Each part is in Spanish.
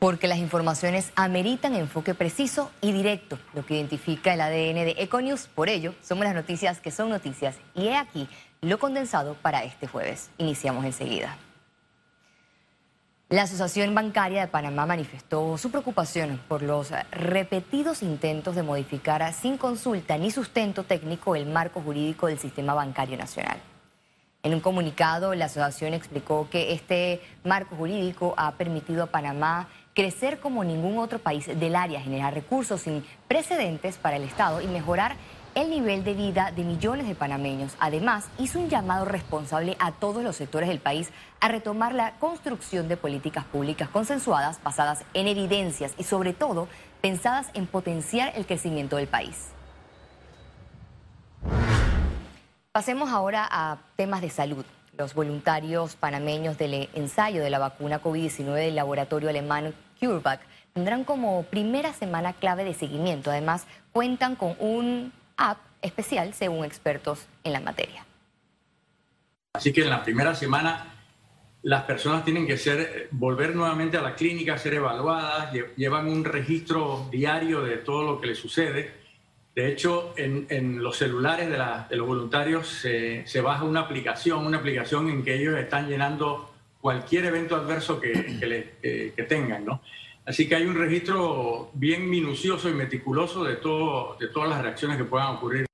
Porque las informaciones ameritan enfoque preciso y directo, lo que identifica el ADN de Econius. Por ello, somos las noticias que son noticias. Y he aquí lo condensado para este jueves. Iniciamos enseguida. La Asociación Bancaria de Panamá manifestó su preocupación por los repetidos intentos de modificar sin consulta ni sustento técnico el marco jurídico del sistema bancario nacional. En un comunicado, la asociación explicó que este marco jurídico ha permitido a Panamá crecer como ningún otro país del área, generar recursos sin precedentes para el Estado y mejorar el nivel de vida de millones de panameños. Además, hizo un llamado responsable a todos los sectores del país a retomar la construcción de políticas públicas consensuadas, basadas en evidencias y sobre todo pensadas en potenciar el crecimiento del país. Pasemos ahora a temas de salud. Los voluntarios panameños del ensayo de la vacuna COVID-19 del laboratorio alemán CureVac tendrán como primera semana clave de seguimiento. Además, cuentan con un app especial según expertos en la materia. Así que en la primera semana las personas tienen que ser volver nuevamente a la clínica, ser evaluadas, llevan un registro diario de todo lo que les sucede de hecho, en, los celulares de, los voluntarios se, baja una aplicación, una aplicación en que ellos están llenando cualquier evento adverso que, tengan, ¿no? Así que hay un registro bien minucioso y meticuloso de, todo, de todas las reacciones que puedan ocurrir.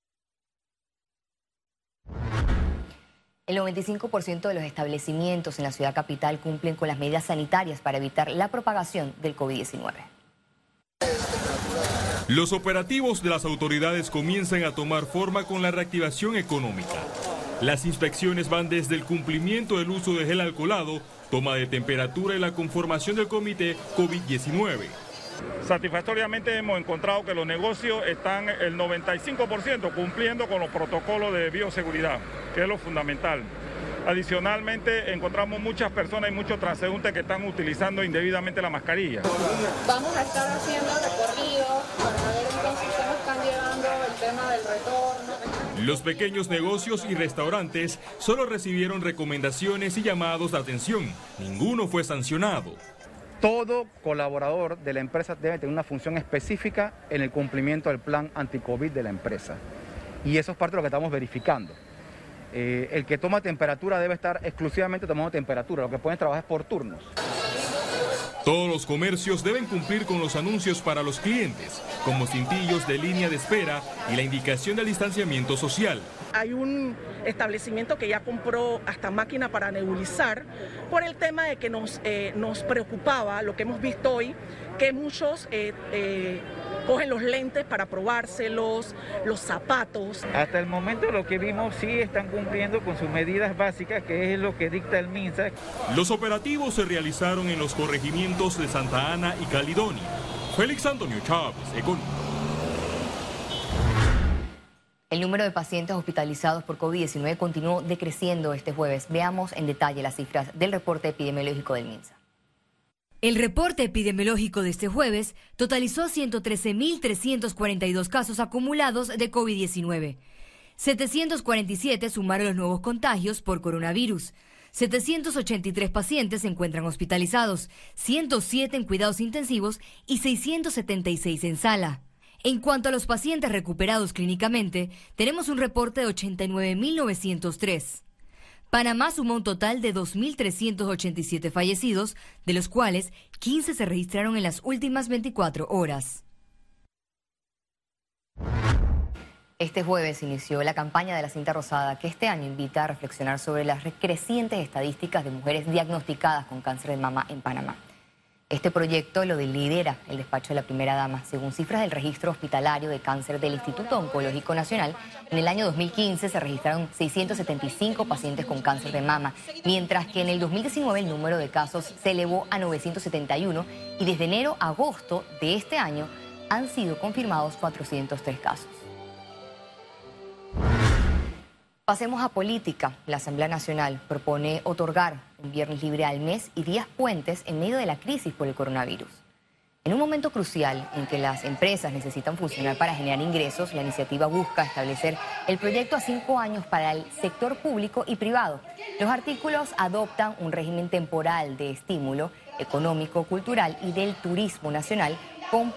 El 95% de los establecimientos en la ciudad capital cumplen con las medidas sanitarias para evitar la propagación del COVID-19. Los operativos de las autoridades comienzan a tomar forma con la reactivación económica. Las inspecciones van desde el cumplimiento del uso de gel alcoholado, toma de temperatura y la conformación del comité COVID-19. Satisfactoriamente hemos encontrado que los negocios están el 95% cumpliendo con los protocolos de bioseguridad, que es lo fundamental. Adicionalmente, encontramos muchas personas y muchos transeúntes que están utilizando indebidamente la mascarilla. Vamos a estar haciendo recorridos para ver entonces cómo están llevando el tema del retorno. Los pequeños negocios y restaurantes solo recibieron recomendaciones y llamados de atención. Ninguno fue sancionado. Todo colaborador de la empresa debe tener una función específica en el cumplimiento del plan anti-COVID de la empresa. Y eso es parte de lo que estamos verificando. Eh, el que toma temperatura debe estar exclusivamente tomando temperatura, lo que pueden trabajar es por turnos. Todos los comercios deben cumplir con los anuncios para los clientes, como cintillos de línea de espera y la indicación del distanciamiento social. Hay un establecimiento que ya compró hasta máquina para nebulizar por el tema de que nos, eh, nos preocupaba lo que hemos visto hoy, que muchos eh, eh, cogen los lentes para probárselos, los zapatos. Hasta el momento lo que vimos sí están cumpliendo con sus medidas básicas, que es lo que dicta el MINSA. Los operativos se realizaron en los corregimientos de Santa Ana y Caledonia. Félix Antonio Chávez, Econ. El número de pacientes hospitalizados por COVID-19 continuó decreciendo este jueves. Veamos en detalle las cifras del reporte epidemiológico del MINSA. El reporte epidemiológico de este jueves totalizó 113.342 casos acumulados de COVID-19. 747 sumaron los nuevos contagios por coronavirus. 783 pacientes se encuentran hospitalizados, 107 en cuidados intensivos y 676 en sala. En cuanto a los pacientes recuperados clínicamente, tenemos un reporte de 89.903. Panamá sumó un total de 2.387 fallecidos, de los cuales 15 se registraron en las últimas 24 horas. Este jueves inició la campaña de la cinta rosada que este año invita a reflexionar sobre las crecientes estadísticas de mujeres diagnosticadas con cáncer de mama en Panamá. Este proyecto lo lidera el despacho de la primera dama. Según cifras del registro hospitalario de cáncer del Instituto Oncológico Nacional, en el año 2015 se registraron 675 pacientes con cáncer de mama, mientras que en el 2019 el número de casos se elevó a 971 y desde enero a agosto de este año han sido confirmados 403 casos. Pasemos a política. La Asamblea Nacional propone otorgar un viernes libre al mes y días puentes en medio de la crisis por el coronavirus. En un momento crucial en que las empresas necesitan funcionar para generar ingresos, la iniciativa busca establecer el proyecto a cinco años para el sector público y privado. Los artículos adoptan un régimen temporal de estímulo económico, cultural y del turismo nacional con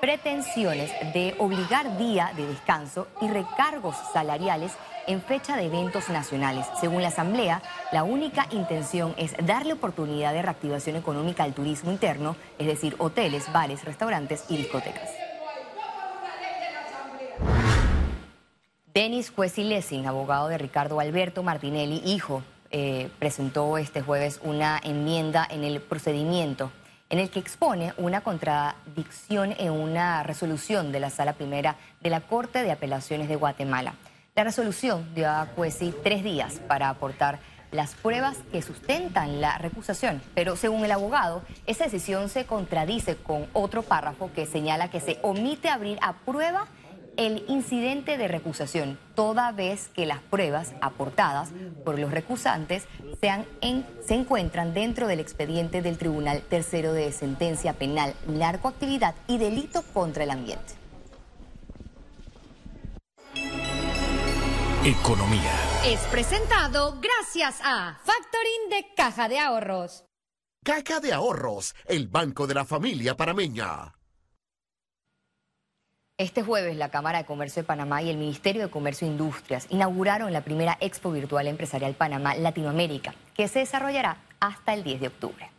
pretensiones de obligar día de descanso y recargos salariales en fecha de eventos nacionales. Según la Asamblea, la única intención es darle oportunidad de reactivación económica al turismo interno, es decir, hoteles, bares, restaurantes y discotecas. Denis Cuesi Lessing, abogado de Ricardo Alberto Martinelli, hijo, eh, presentó este jueves una enmienda en el procedimiento en el que expone una contradicción en una resolución de la Sala Primera de la Corte de Apelaciones de Guatemala. La resolución dio a Cuesi tres días para aportar las pruebas que sustentan la recusación, pero según el abogado, esa decisión se contradice con otro párrafo que señala que se omite abrir a prueba el incidente de recusación, toda vez que las pruebas aportadas por los recusantes se encuentran dentro del expediente del Tribunal Tercero de Sentencia Penal, Narcoactividad y Delito contra el Ambiente. Economía. Es presentado gracias a Factoring de Caja de Ahorros. Caja de Ahorros, el banco de la familia parameña. Este jueves la Cámara de Comercio de Panamá y el Ministerio de Comercio e Industrias inauguraron la primera Expo Virtual Empresarial Panamá Latinoamérica, que se desarrollará hasta el 10 de octubre.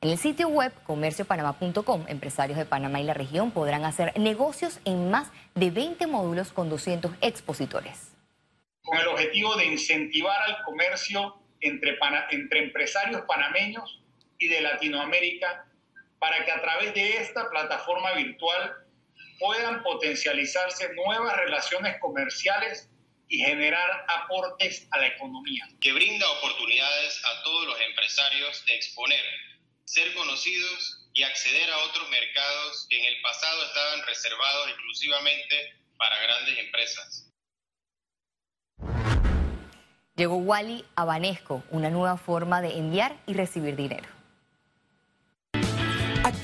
En el sitio web comerciopanamá.com, empresarios de Panamá y la región podrán hacer negocios en más de 20 módulos con 200 expositores con el objetivo de incentivar al comercio entre, entre empresarios panameños y de Latinoamérica para que a través de esta plataforma virtual puedan potencializarse nuevas relaciones comerciales y generar aportes a la economía. Que brinda oportunidades a todos los empresarios de exponer, ser conocidos y acceder a otros mercados que en el pasado estaban reservados exclusivamente para grandes empresas. Llegó Wally a Banesco, una nueva forma de enviar y recibir dinero.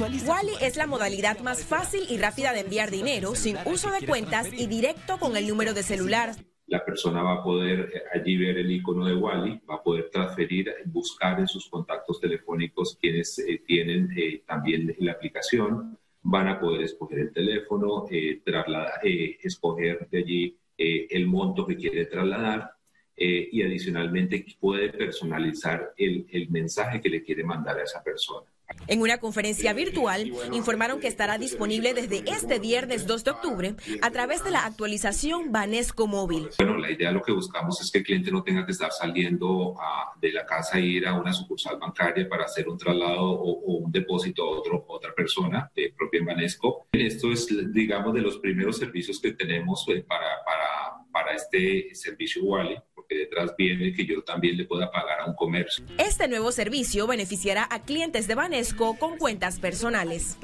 Wally es la modalidad más fácil y rápida de enviar dinero sin uso de cuentas y directo con el número de celular. La persona va a poder eh, allí ver el icono de Wally, va a poder transferir, buscar en sus contactos telefónicos quienes eh, tienen eh, también la aplicación, van a poder escoger el teléfono, trasladar, escoger de allí el monto que quiere trasladar eh, y adicionalmente puede personalizar el, el mensaje que le quiere mandar a esa persona. En una conferencia virtual informaron que estará disponible desde este viernes 2 de octubre a través de la actualización Banesco Móvil. Bueno, la idea lo que buscamos es que el cliente no tenga que estar saliendo de la casa e ir a una sucursal bancaria para hacer un traslado o, un depósito a otro, otra persona de propia en Banesco. Esto es, digamos, de los primeros servicios que tenemos eh, para, para, para este servicio Wally que detrás viene que yo también le pueda pagar a un comercio. Este nuevo servicio beneficiará a clientes de Banesco con cuentas personales.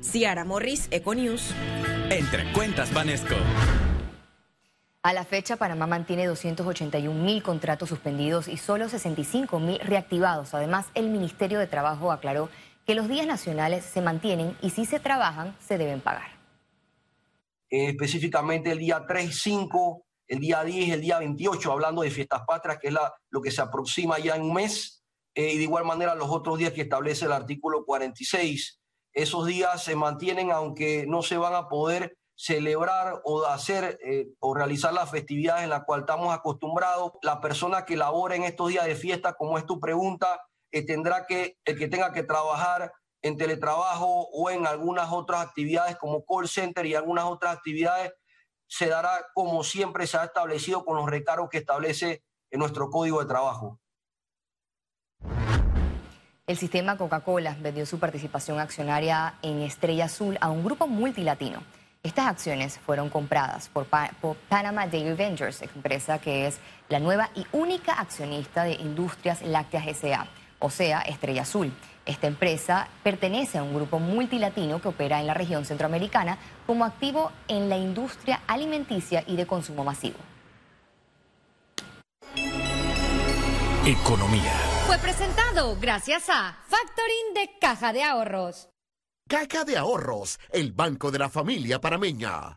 Ciara Morris, Econews. Entre cuentas Banesco. A la fecha, Panamá mantiene 281 mil contratos suspendidos y solo 65 mil reactivados. Además, el Ministerio de Trabajo aclaró que los días nacionales se mantienen y si se trabajan, se deben pagar. específicamente el día 3 y 5 el día 10, el día 28, hablando de fiestas patrias, que es la, lo que se aproxima ya en un mes, eh, y de igual manera los otros días que establece el artículo 46. Esos días se mantienen aunque no se van a poder celebrar o hacer eh, o realizar las festividades en las cuales estamos acostumbrados. La persona que labora en estos días de fiesta, como es tu pregunta, eh, tendrá que, el que tenga que trabajar en teletrabajo o en algunas otras actividades como call center y algunas otras actividades, se dará como siempre se ha establecido con los recargos que establece en nuestro código de trabajo. El sistema Coca-Cola vendió su participación accionaria en Estrella Azul a un grupo multilatino. Estas acciones fueron compradas por, Panama Dairy Ventures, empresa que es la nueva y única accionista de Industrias Lácteas S.A., o sea, Estrella Azul. Esta empresa pertenece a un grupo multilatino que opera en la región centroamericana como activo en la industria alimenticia y de consumo masivo. Economía. Fue presentado gracias a Factoring de Caja de Ahorros. Caja de Ahorros, el banco de la familia parameña.